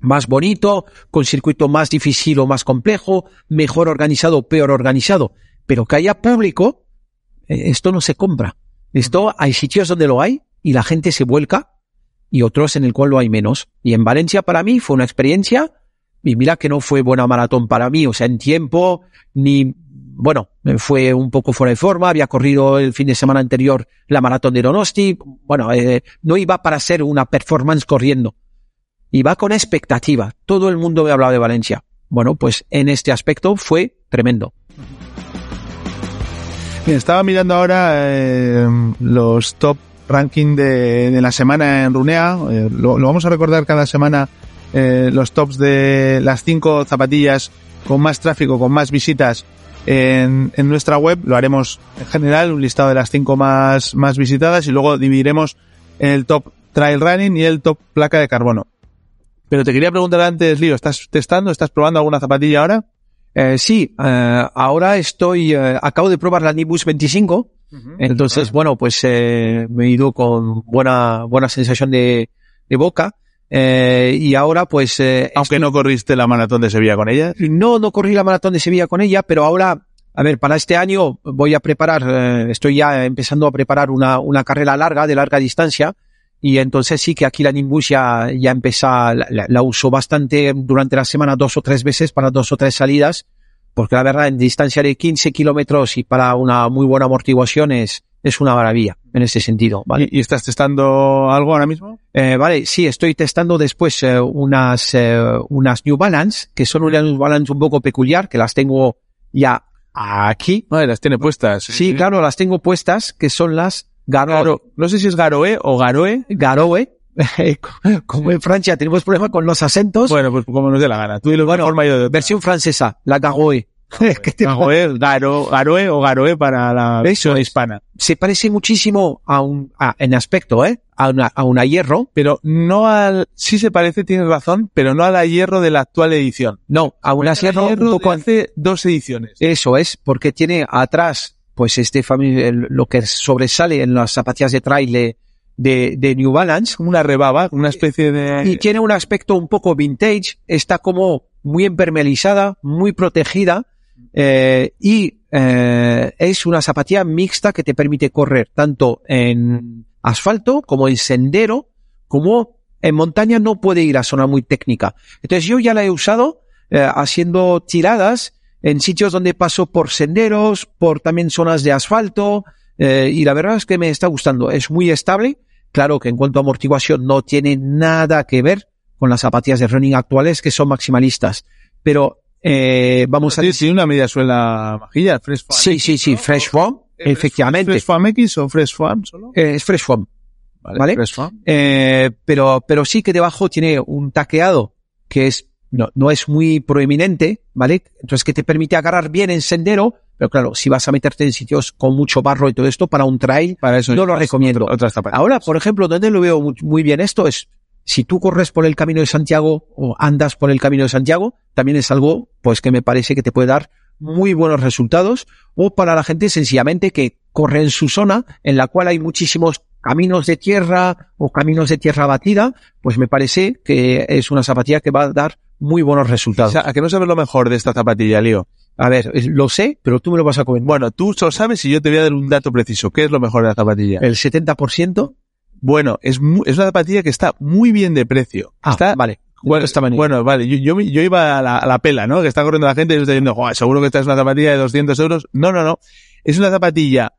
más bonito, con circuito más difícil o más complejo, mejor organizado o peor organizado. Pero que haya público, eh, esto no se compra. Esto hay sitios donde lo hay y la gente se vuelca y otros en el cual lo hay menos. Y en Valencia para mí fue una experiencia y mira que no fue buena maratón para mí, o sea, en tiempo ni bueno, fue un poco fuera de forma, había corrido el fin de semana anterior la maratón de Donosti, bueno, eh, no iba para ser una performance corriendo, iba con expectativa, todo el mundo me hablaba de Valencia. Bueno, pues en este aspecto fue tremendo. Bien, estaba mirando ahora eh, los top ranking de, la semana en Runea, eh, lo, lo, vamos a recordar cada semana los tops de las cinco zapatillas con más tráfico, con más visitas en, en, nuestra web. Lo haremos en general, un listado de las cinco más, más visitadas y luego dividiremos el top trail running y el top placa de carbono. Pero te quería preguntar antes, Lío, ¿estás testando? ¿Estás probando alguna zapatilla ahora? Eh, sí, eh, ahora estoy, eh, acabo de probar la Nibus 25. Uh -huh. Entonces, bueno, pues eh, me he ido con buena, buena sensación de, de boca. Eh, y ahora pues... Eh, Aunque no corriste la maratón de Sevilla con ella. No, no corrí la maratón de Sevilla con ella, pero ahora, a ver, para este año voy a preparar, eh, estoy ya empezando a preparar una, una carrera larga, de larga distancia, y entonces sí que aquí la Nimbus ya, ya empieza, la, la, uso bastante durante la semana dos o tres veces para dos o tres salidas, porque la verdad en distancia de 15 kilómetros y para una muy buena amortiguación es, es una maravilla en ese sentido, ¿vale? ¿Y, estás testando algo ahora mismo? Eh, vale, sí, estoy testando después eh, unas, eh, unas New Balance, que son unas New Balance un poco peculiar, que las tengo ya aquí. Vale, las tiene puestas. Sí, sí, claro, las tengo puestas, que son las Garoe. Garo, no sé si es Garoe o Garoe. Garoe. como en Francia tenemos problemas con los acentos. Bueno, pues como nos dé la gana. Tú lo bueno, forma yo de versión francesa, la Garoe. Que te Garoe, Garo, Garoe o Garoe para la versión hispana. Se parece muchísimo a un, a, en aspecto, eh, a una, a una hierro. Pero no al, sí se parece, tienes razón, pero no a la hierro de la actual edición. No, a una hierro, hierro un poco hace dos ediciones. Eso es, porque tiene atrás, pues este lo que sobresale en las zapatillas de trail de, de, de New Balance. Una rebaba, una especie de... Y tiene un aspecto un poco vintage, está como muy impermeabilizada, muy protegida, eh, y eh, es una zapatilla mixta que te permite correr tanto en asfalto como en sendero, como en montaña no puede ir a zona muy técnica. Entonces yo ya la he usado eh, haciendo tiradas en sitios donde paso por senderos, por también zonas de asfalto, y la verdad es que me está gustando. Es muy estable. Claro que en cuanto a amortiguación no tiene nada que ver con las zapatillas de running actuales que son maximalistas. Pero eh, vamos a decir. Sí, una media suela majilla, Fresh Foam. Sí, sí, sí, Fresh Foam, efectivamente. ¿Fresh Foam X o Fresh Foam solo? Eh, es Fresh Foam. Vale. ¿vale? Fresh Foam. Eh, pero, pero sí que debajo tiene un taqueado que es, no, no es muy proeminente, ¿vale? Entonces que te permite agarrar bien en sendero, pero claro, si vas a meterte en sitios con mucho barro y todo esto para un trail, para eso no lo recomiendo. Otra, otra Ahora, por ejemplo, donde lo veo muy, muy bien esto es si tú corres por el camino de Santiago o andas por el camino de Santiago, también es algo pues que me parece que te puede dar muy buenos resultados o para la gente sencillamente que corre en su zona en la cual hay muchísimos caminos de tierra o caminos de tierra batida, pues me parece que es una zapatilla que va a dar muy buenos resultados. O sea, ¿a que no sabes lo mejor de esta zapatilla, Lío? A ver, lo sé, pero tú me lo vas a comentar. Bueno, tú lo sabes y yo te voy a dar un dato preciso. ¿Qué es lo mejor de la zapatilla? El 70%. Bueno, es, muy, es una zapatilla que está muy bien de precio. Ah, está, vale. Bueno, está bueno, vale, yo, yo, yo iba a la, a la, pela, ¿no? Que está corriendo la gente y yo estoy diciendo, seguro que esta es una zapatilla de 200 euros. No, no, no. Es una zapatilla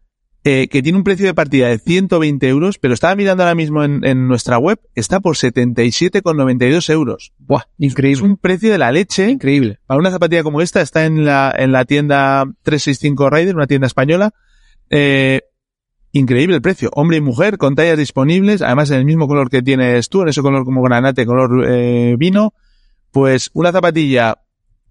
eh, que tiene un precio de partida de 120 euros, pero estaba mirando ahora mismo en, en nuestra web, está por 77,92 euros. Buah, increíble. Es un precio de la leche. Increíble. Para una zapatilla como esta, está en la, en la tienda 365 Rider, una tienda española. Eh, increíble el precio. Hombre y mujer con tallas disponibles, además en el mismo color que tienes tú, en ese color como granate, color eh, vino. Pues una zapatilla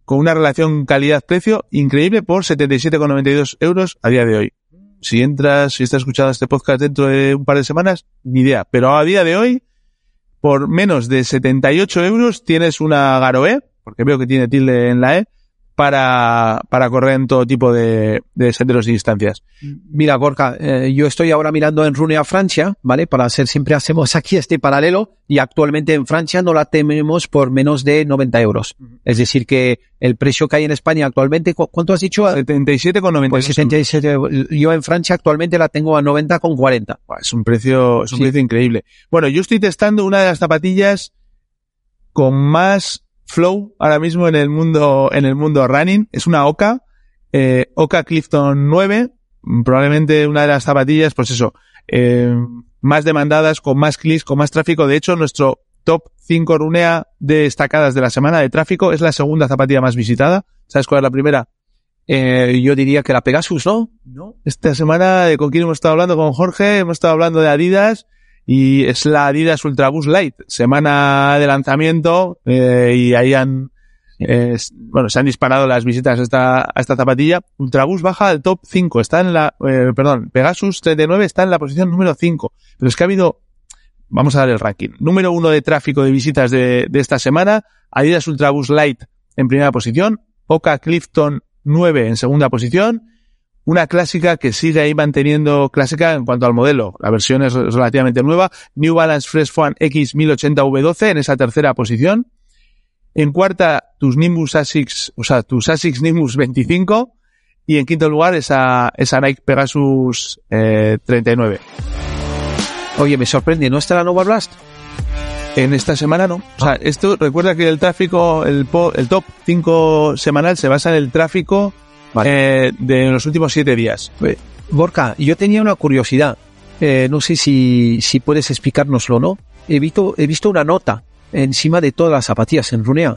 con una relación calidad-precio increíble por 77,92 euros a día de hoy. Si entras, si estás escuchando este podcast dentro de un par de semanas, ni idea. Pero a día de hoy, por menos de 78 euros tienes una Garoe, porque veo que tiene tilde en la E, para, para correr en todo tipo de, de senderos y distancias. Mira, Gorka, eh, yo estoy ahora mirando en Runea Francia, ¿vale? Para hacer, siempre hacemos aquí este paralelo y actualmente en Francia no la tenemos por menos de 90 euros. Es decir, que el precio que hay en España actualmente, ¿cu- ¿cuánto has dicho? 77,90. Pues 77. Yo en Francia actualmente la tengo a 90,40. Buah, Es un precio, es un Sí. precio increíble. Bueno, yo estoy testando una de las zapatillas con más flow ahora mismo en el mundo, en el mundo running. Es una Oka, eh, Oka Clifton 9, mm, probablemente una de las zapatillas, pues eso, eh, más demandadas, con más clics, con más tráfico. De hecho, nuestro top 5 runea destacadas de la semana de tráfico es la segunda zapatilla más visitada. ¿Sabes cuál es la primera? Eh, yo diría que la Pegasus, ¿no? No. Esta semana de con quién hemos estado hablando con Jorge, hemos estado hablando de Adidas y es la Adidas Ultraboost Light, semana de lanzamiento eh, y ahí han eh, bueno, se han disparado las visitas a esta, a esta zapatilla. Ultraboost baja al top 5, está en la, eh, perdón, Pegasus 39 está en la posición número 5, pero es que ha habido, vamos a dar el ranking, número 1 de tráfico de visitas de, de esta semana, Adidas Ultraboost Light en primera posición, Oka Clifton 9 en segunda posición, una clásica que sigue ahí manteniendo clásica en cuanto al modelo. La versión es relativamente nueva. New Balance Fresh One X 1080V12 en esa tercera posición. En cuarta, tus Nimbus Asics, o sea, tus Asics Nimbus 25. Y en quinto lugar, esa, esa Nike Pegasus eh, 39. Oye, me sorprende, ¿no está la Nova Blast? En esta semana no. O sea, esto recuerda que el tráfico, el, po- el top 5 semanal se basa en el tráfico eh, de los últimos 7 días. Borca, yo tenía una curiosidad. Eh, no sé si, si puedes explicárnoslo, ¿no? He visto, he visto una nota encima de todas las zapatillas en Runea.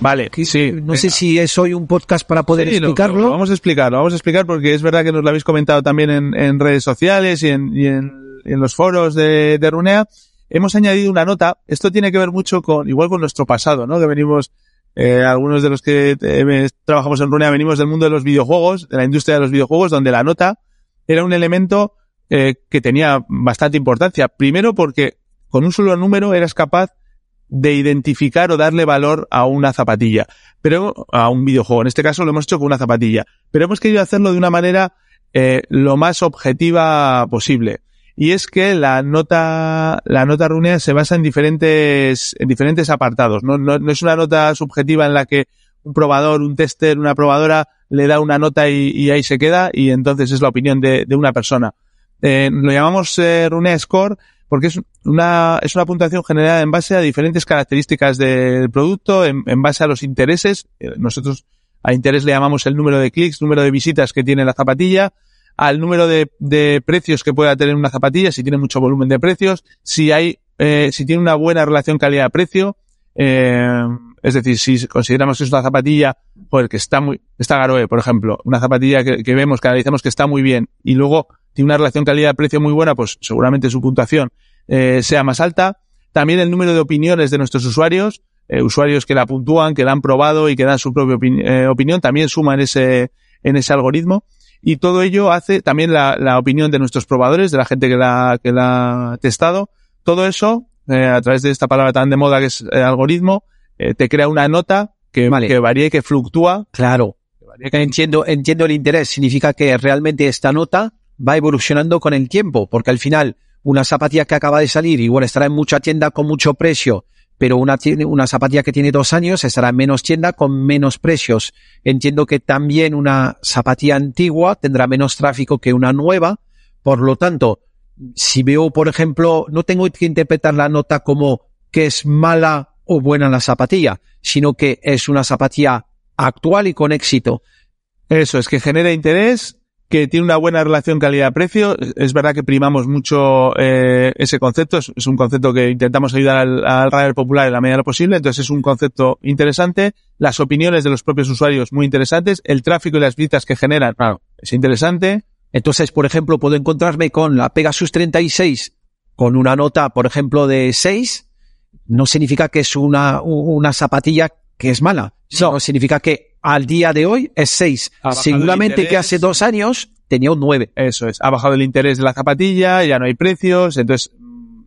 Vale, sí. No sé si es hoy un podcast para poder Sí, explicarlo. lo vamos a explicar, lo vamos a explicar porque es verdad que nos lo habéis comentado también en, en redes sociales y en, y en, y en los foros de, de Runea. Hemos añadido una nota. Esto tiene que ver mucho con, igual con nuestro pasado, ¿no? Que venimos, eh, algunos de los que eh, trabajamos en Runea venimos del mundo de los videojuegos, de la industria de los videojuegos, donde la nota era un elemento eh, que tenía bastante importancia. Primero porque con un solo número eras capaz de identificar o darle valor a una zapatilla, pero a un videojuego. En este caso lo hemos hecho con una zapatilla, pero hemos querido hacerlo de una manera eh, lo más objetiva posible. Y es que la nota, la nota runea se basa en diferentes, en diferentes apartados. No, no, no es una nota subjetiva en la que un probador, un tester, una probadora le da una nota y, ahí se queda y entonces es la opinión de, de una persona. Eh, lo llamamos eh, Score porque es una, es una puntuación generada en base a diferentes características del producto, en, en base a los intereses. Eh, Nosotros a interés le llamamos el número de clics, número de visitas que tiene la zapatilla, al número de, de precios que pueda tener una zapatilla, si tiene mucho volumen de precios, si hay, eh, si tiene una buena relación calidad-precio, eh, es decir, si consideramos que es una zapatilla, joder, que está muy, está Garoe, por ejemplo, una zapatilla que, vemos, que analizamos que está muy bien, y luego tiene una relación calidad-precio muy buena, pues seguramente su puntuación eh, sea más alta. También el número de opiniones de nuestros usuarios, eh, usuarios que la puntúan, que la han probado y que dan su propia eh, opinión, también suma en ese, en ese algoritmo. Y todo ello hace también la, la opinión de nuestros probadores, de la gente que la, que la ha testado. Todo eso, eh, a través de esta palabra tan de moda que es eh, algoritmo, eh, te crea una nota que, Vale. que varía y que fluctúa. Claro. Entiendo, entiendo el interés. Significa que realmente esta nota va evolucionando con el tiempo, porque al final una zapatilla que acaba de salir igual estará en mucha tienda con mucho precio, pero una, una zapatilla que tiene dos años estará en menos tienda con menos precios. Entiendo que también una zapatilla antigua tendrá menos tráfico que una nueva. Por lo tanto, si veo, por ejemplo, no tengo que interpretar la nota como que es mala o buena la zapatilla, sino que es una zapatilla actual y con éxito. Eso, es que genera interés, que tiene una buena relación calidad-precio. Es verdad que primamos mucho eh, ese concepto, es, es un concepto que intentamos ayudar al, al rider popular en la medida de lo posible, entonces es un concepto interesante. Las opiniones de los propios usuarios muy interesantes, el tráfico y las visitas que generan es interesante. Entonces, por ejemplo, puedo encontrarme con la Pegasus 36 con una nota, por ejemplo, de 6. No significa que es una, una zapatilla que es mala. No, significa que al día de hoy es 6. Ha bajado el Seguramente que hace dos años tenía un 9. Eso es, ha bajado el interés de la zapatilla, ya no hay precios, entonces mm,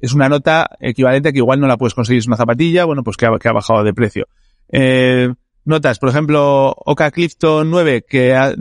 es una nota equivalente a que igual no la puedes conseguir es una zapatilla, bueno, pues que ha, que ha bajado de precio. Eh, notas, por ejemplo, Oka Clifton 9, que ha-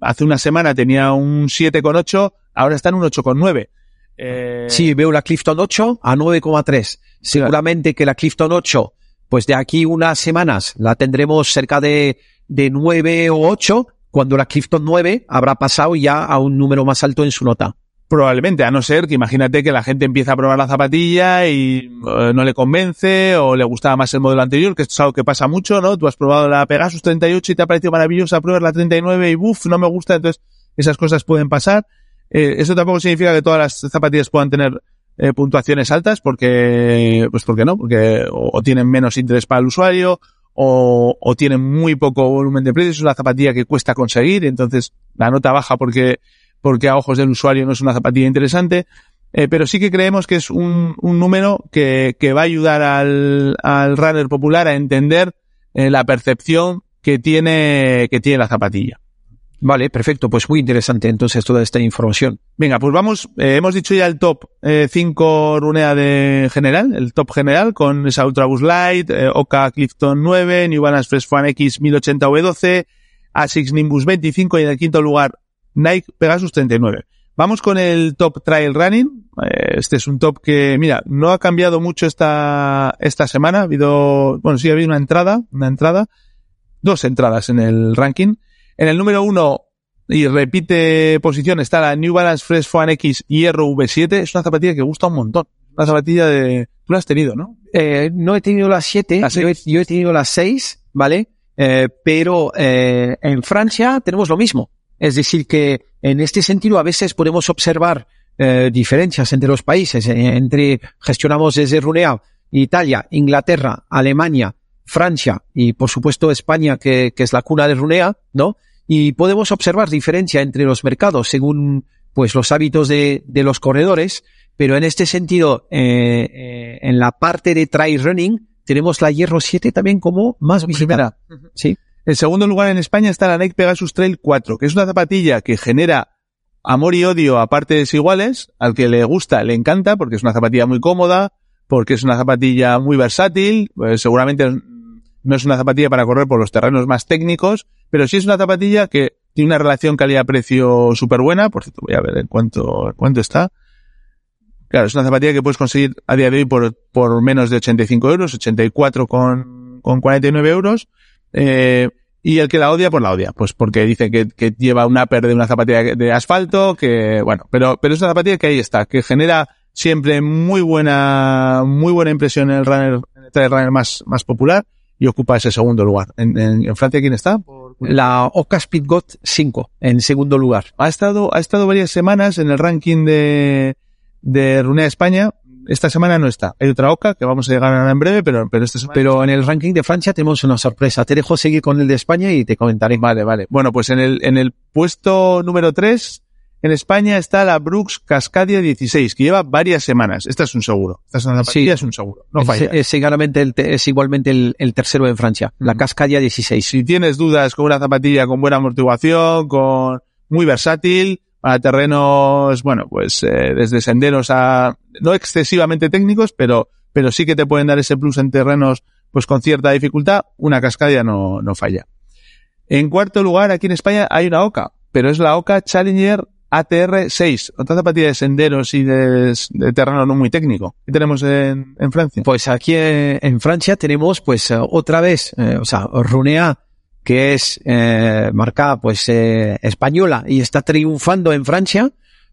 hace una semana tenía un 7,8, ahora está en un 8,9. Eh, Sí, veo la Clifton 8 a 9,3. Seguramente que la Clifton 8, pues de aquí unas semanas la tendremos cerca de, de 9 o 8, cuando la Clifton 9 habrá pasado ya a un número más alto en su nota. Probablemente, a no ser que imagínate que la gente empieza a probar la zapatilla y eh, no le convence o le gustaba más el modelo anterior, que es algo que pasa mucho, ¿no? Tú has probado la Pegasus 38 y te ha parecido maravillosa, pruebas la 39 y buf, no me gusta, entonces esas cosas pueden pasar. Eh, eso tampoco significa que todas las zapatillas puedan tener eh, puntuaciones altas porque, pues porque no, porque o, tienen menos interés para el usuario o, o tienen muy poco volumen de precios, es una zapatilla que cuesta conseguir, entonces la nota baja porque porque a ojos del usuario no es una zapatilla interesante, eh, pero sí que creemos que es un, un número que, que va a ayudar al, al runner popular a entender eh, la percepción que tiene, que tiene la zapatilla. Vale, perfecto. Pues muy interesante entonces toda esta información. Venga, pues vamos, eh, hemos dicho ya el top 5 runea de general, el top general con esa Ultra Boost Light, eh, Oka Clifton 9, New Balance Fresh One X 1080V12, Asics Nimbus 25 y en el quinto lugar Nike Pegasus 39. Vamos con el top trail running. Eh, Este es un top que, mira, no ha cambiado mucho esta, esta semana. Ha habido, bueno, sí ha habido una entrada, una entrada, dos entradas en el ranking. En el número uno, y repite posición, está la New Balance Fresh One X Hierro V7. Es una zapatilla que gusta un montón. Una zapatilla de, tú la has tenido, ¿no? Eh, no he tenido las 7, La yo, he, yo he tenido las 6, ¿vale? Eh, pero eh, en Francia tenemos lo mismo. Es decir, que en este sentido a veces podemos observar eh, diferencias entre los países. eh, entre gestionamos desde Runea, Italia, Inglaterra, Alemania, Francia y por supuesto España, que, que es la cuna de Runea, ¿no? Y podemos observar diferencia entre los mercados según pues los hábitos de, de los corredores. Pero en este sentido, eh, eh, en la parte de trail running, tenemos la Hierro 7 también como más visitada. Sí. En segundo lugar en España está la Nike Pegasus Trail 4, que es una zapatilla que genera amor y odio a partes iguales. Al que le gusta, le encanta, porque es una zapatilla muy cómoda, porque es una zapatilla muy versátil, pues seguramente no es una zapatilla para correr por los terrenos más técnicos, pero sí es una zapatilla que tiene una relación calidad-precio súper buena. Por cierto, voy a ver en cuánto, en cuánto está. Claro, es una zapatilla que puedes conseguir a día de hoy por, por menos de 85 euros, 84 con, con 49 euros. Eh, y el que la odia, pues la odia. Pues porque dice que, que lleva un upper de una zapatilla de asfalto, que, bueno, pero, pero es una zapatilla que ahí está, que genera siempre muy buena, muy buena impresión en el runner, en el runner más, más popular y ocupa ese segundo lugar. En, en, en Francia, ¿quién está? La Oka Speedgot 5, en segundo lugar. Ha estado, ha estado varias semanas en el ranking de, de Runea España. Esta semana no está. Hay otra Oca que vamos a llegar ahora en breve, pero, pero esta semana. Pero en el ranking de Francia tenemos una sorpresa. Te dejo seguir con el de España y te comentaré. Vale, vale. Bueno, pues en el, en el puesto número 3, en España está la Brooks Cascadia 16, que lleva varias semanas. Esta es un seguro. Esta es una zapatilla, Sí. es un seguro. No es, falla. es te- es igualmente el, el tercero en Francia. La. Cascadia 16. Si tienes dudas con una zapatilla con buena amortiguación, con muy versátil, para terrenos, bueno, pues eh, desde senderos a no excesivamente técnicos, pero pero sí que te pueden dar ese plus en terrenos pues con cierta dificultad, una cascadia no, no falla. En cuarto lugar, aquí en España hay una OCA, pero es la OCA Challenger ATR6, otra zapatilla de senderos y de, de terreno no muy técnico. ¿Qué tenemos en, en Francia? Pues aquí eh, en Francia tenemos pues eh, otra vez, eh, o sea, Runea, que es eh, marca pues eh, española y está triunfando en Francia.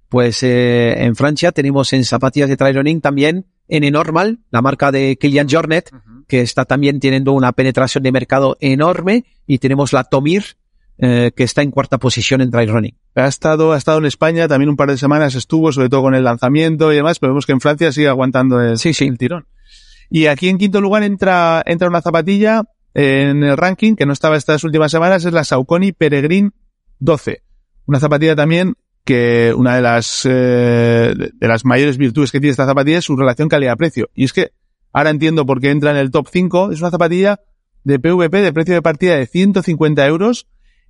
Pues eh, en Francia tenemos en zapatillas de trail running también en Normal, la marca de Kilian Jornet, que está también teniendo una penetración de mercado enorme y tenemos la Tomir, eh, que está en cuarta posición en trail running. Ha estado, ha estado en España también un par de semanas, estuvo sobre todo con el lanzamiento y demás, pero vemos que en Francia sigue aguantando el, Sí, sí. el tirón. Y aquí en quinto lugar entra, entra una zapatilla en el ranking que no estaba estas últimas semanas, es la Saucony Peregrine 12. Una zapatilla también que una de las, eh, de las mayores virtudes que tiene esta zapatilla es su relación calidad-precio. Y es que ahora entiendo por qué entra en el top 5. Es una zapatilla de PVP de precio de partida de 150 euros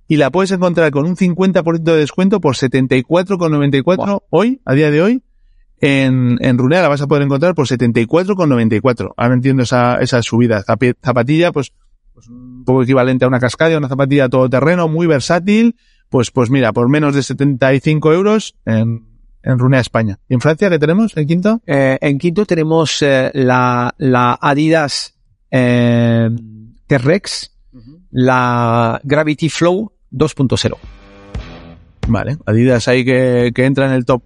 y la puedes encontrar con un 50% de descuento por 74,94 hoy, a día de hoy. En, en Runea la vas a poder encontrar por 74,94. Ahora entiendo esa, esa subida. Zapatilla, pues, pues un poco equivalente a una cascadia, una zapatilla todoterreno, muy versátil, pues, pues mira, por menos de 75 euros en, en Runea España. ¿Y en Francia qué tenemos en quinto? Eh, en quinto tenemos eh, la, la Adidas eh, T-Rex, la Gravity Flow 2.0. Vale, Adidas ahí que, que entra en el top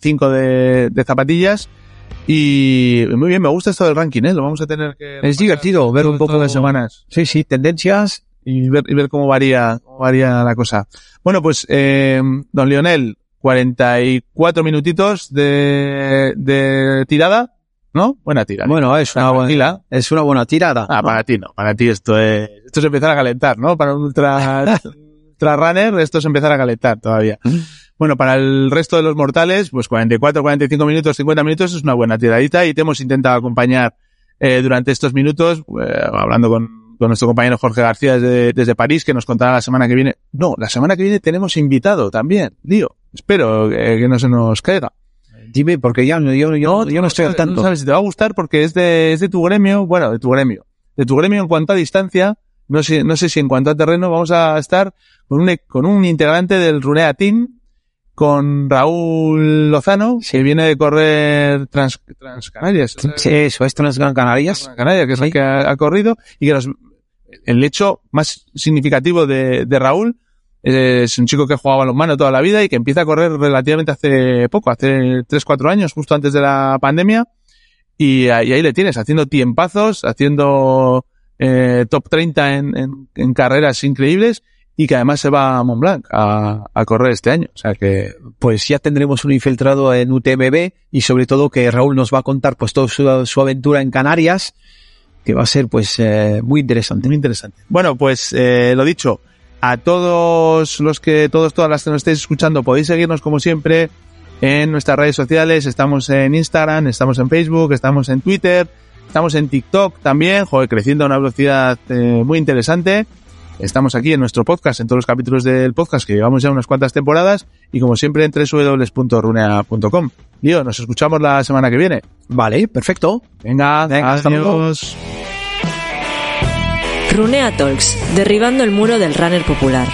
5 de, de zapatillas. Y muy bien, me gusta esto del ranking, ¿eh? Lo vamos a tener que... Es divertido ver un poco de semanas. Sí, sí, tendencias. Y ver, y ver cómo varía, cómo varía la cosa. Bueno, pues, eh, don Lionel, 44 minutitos de, de tirada, ¿no? Buena tirada. Bueno, es una buena, Tranquila. es una buena tirada. Ah, para ti no, para ti esto es, esto es empezar a calentar, ¿no? Para un ultra, ultra runner esto es empezar a calentar todavía. Bueno, para el resto de los mortales, pues 44, 45 minutos, 50 minutos es una buena tiradita y te hemos intentado acompañar eh, durante estos minutos, eh, hablando con, con nuestro compañero Jorge García desde, desde París, que nos contará la semana que viene. No, la semana que viene tenemos invitado también, lío. Espero que, que no se nos caiga. Dime, porque ya yo, yo, yo, yo no estoy al No tanto. sabes si te va a gustar porque es de, es de tu gremio, bueno, de tu gremio. De tu gremio en cuanto a distancia, no sé, no sé si en cuanto a terreno vamos a estar con un, con un integrante del Runea Team, con Raúl Lozano, que viene de correr Trans, Transcanarias. Sí, eso, esto no es Gran Canarias. Canarias, que es la que ha, ha corrido, y que nos- el hecho más significativo de, de Raúl es un chico que jugaba balonmano toda la vida y que empieza a correr relativamente hace poco, hace 3-4 años, justo antes de la pandemia, y, ahí- y ahí le tienes, haciendo tiempazos, haciendo eh, top 30 en, en- en carreras increíbles, y que además se va a Mont Blanc a, a correr este año. O sea que Pues ya tendremos un infiltrado en UTMB y sobre todo que Raúl nos va a contar pues toda su, su aventura en Canarias, que va a ser pues eh, muy interesante. Muy interesante. Bueno, pues eh, lo dicho, a todos los que, todos, todas las que nos estéis escuchando, podéis seguirnos como siempre en nuestras redes sociales. Estamos en Instagram, estamos en Facebook, estamos en Twitter, estamos en TikTok también, joder, creciendo a una velocidad eh, muy interesante. Estamos aquí en nuestro podcast, en todos los capítulos del podcast, que llevamos ya unas cuantas temporadas, y como siempre en www.runea.com. Lío, nos escuchamos la semana que viene. Vale, perfecto. Venga, Venga, hasta luego. Runea Talks, derribando el muro del runner popular.